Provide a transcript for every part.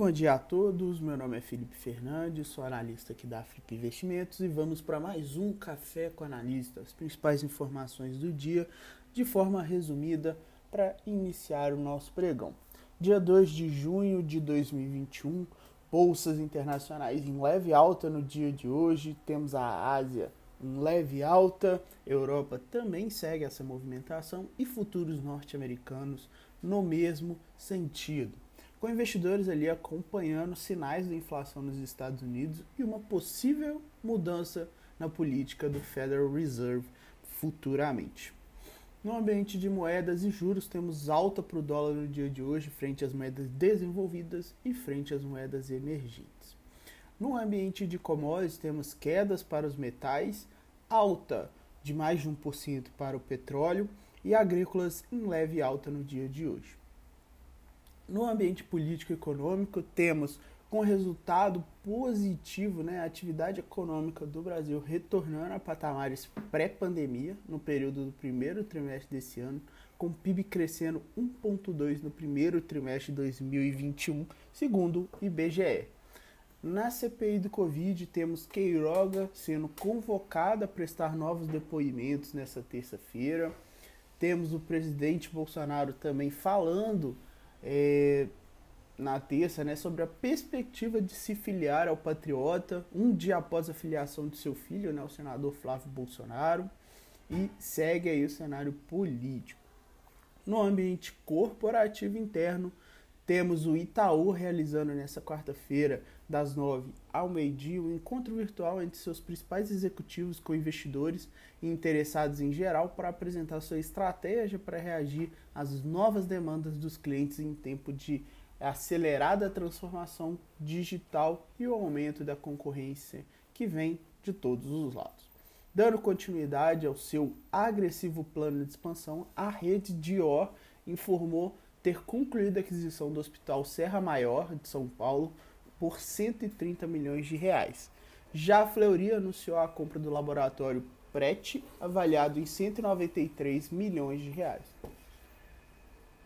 bom dia a todos. Meu nome é Felipe Fernandes, sou analista aqui da Flip Investimentos e vamos para mais um Café com Analista, as principais informações do dia de forma resumida para iniciar o nosso pregão. Dia 2 de junho de 2021, bolsas internacionais em leve alta no dia de hoje, temos a Ásia em leve alta, Europa também segue essa movimentação e futuros norte-americanos no mesmo sentido com investidores ali acompanhando sinais da inflação nos Estados Unidos e uma possível mudança na política do Federal Reserve futuramente. No ambiente de moedas e juros, temos alta para o dólar no dia de hoje, frente às moedas desenvolvidas e frente às moedas emergentes. No ambiente de commodities, temos quedas para os metais, alta de mais de 1% para o petróleo e agrícolas em leve alta no dia de hoje. No ambiente político econômico, temos com resultado positivo né, a atividade econômica do Brasil retornando a patamares pré-pandemia no período do primeiro trimestre desse ano, com o PIB crescendo 1,2% no primeiro trimestre de 2021, segundo o IBGE. Na CPI do Covid, temos Queiroga sendo convocada a prestar novos depoimentos nessa terça-feira. Temos o presidente Bolsonaro também falando é, na terça, né, sobre a perspectiva de se filiar ao Patriota um dia após a filiação de seu filho, né, o senador Flávio Bolsonaro, e segue aí o cenário político. No ambiente corporativo interno, temos o Itaú realizando nessa quarta-feira, das 9 ao meio-dia, um encontro virtual entre seus principais executivos com investidores e interessados em geral para apresentar sua estratégia para reagir às novas demandas dos clientes em tempo de acelerada transformação digital e o aumento da concorrência que vem de todos os lados. Dando continuidade ao seu agressivo plano de expansão, a rede Dior informou ter concluído a aquisição do Hospital Serra Maior de São Paulo por 130 milhões de reais. Já a Fleury anunciou a compra do laboratório Pret, avaliado em 193 milhões de reais.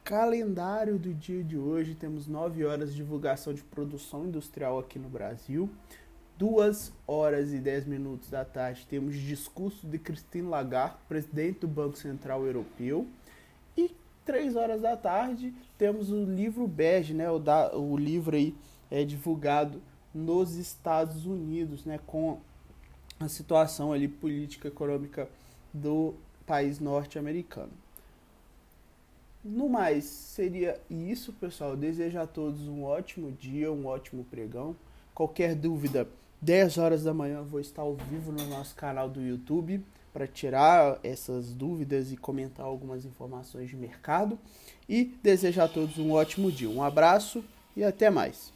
Calendário do dia de hoje, temos 9 horas de divulgação de produção industrial aqui no Brasil. 2 horas e 10 minutos da tarde temos discurso de Christine Lagarde, presidente do Banco Central Europeu. Três horas da tarde temos o livro bege, né, o, da, o livro aí é divulgado nos Estados Unidos, né, com a situação ali política econômica do país norte-americano. No mais, seria isso, pessoal. desejo a todos um ótimo dia, um ótimo pregão. Qualquer dúvida, 10 horas da manhã vou estar ao vivo no nosso canal do YouTube para tirar essas dúvidas e comentar algumas informações de mercado. E desejo a todos um ótimo dia. Um abraço e até mais.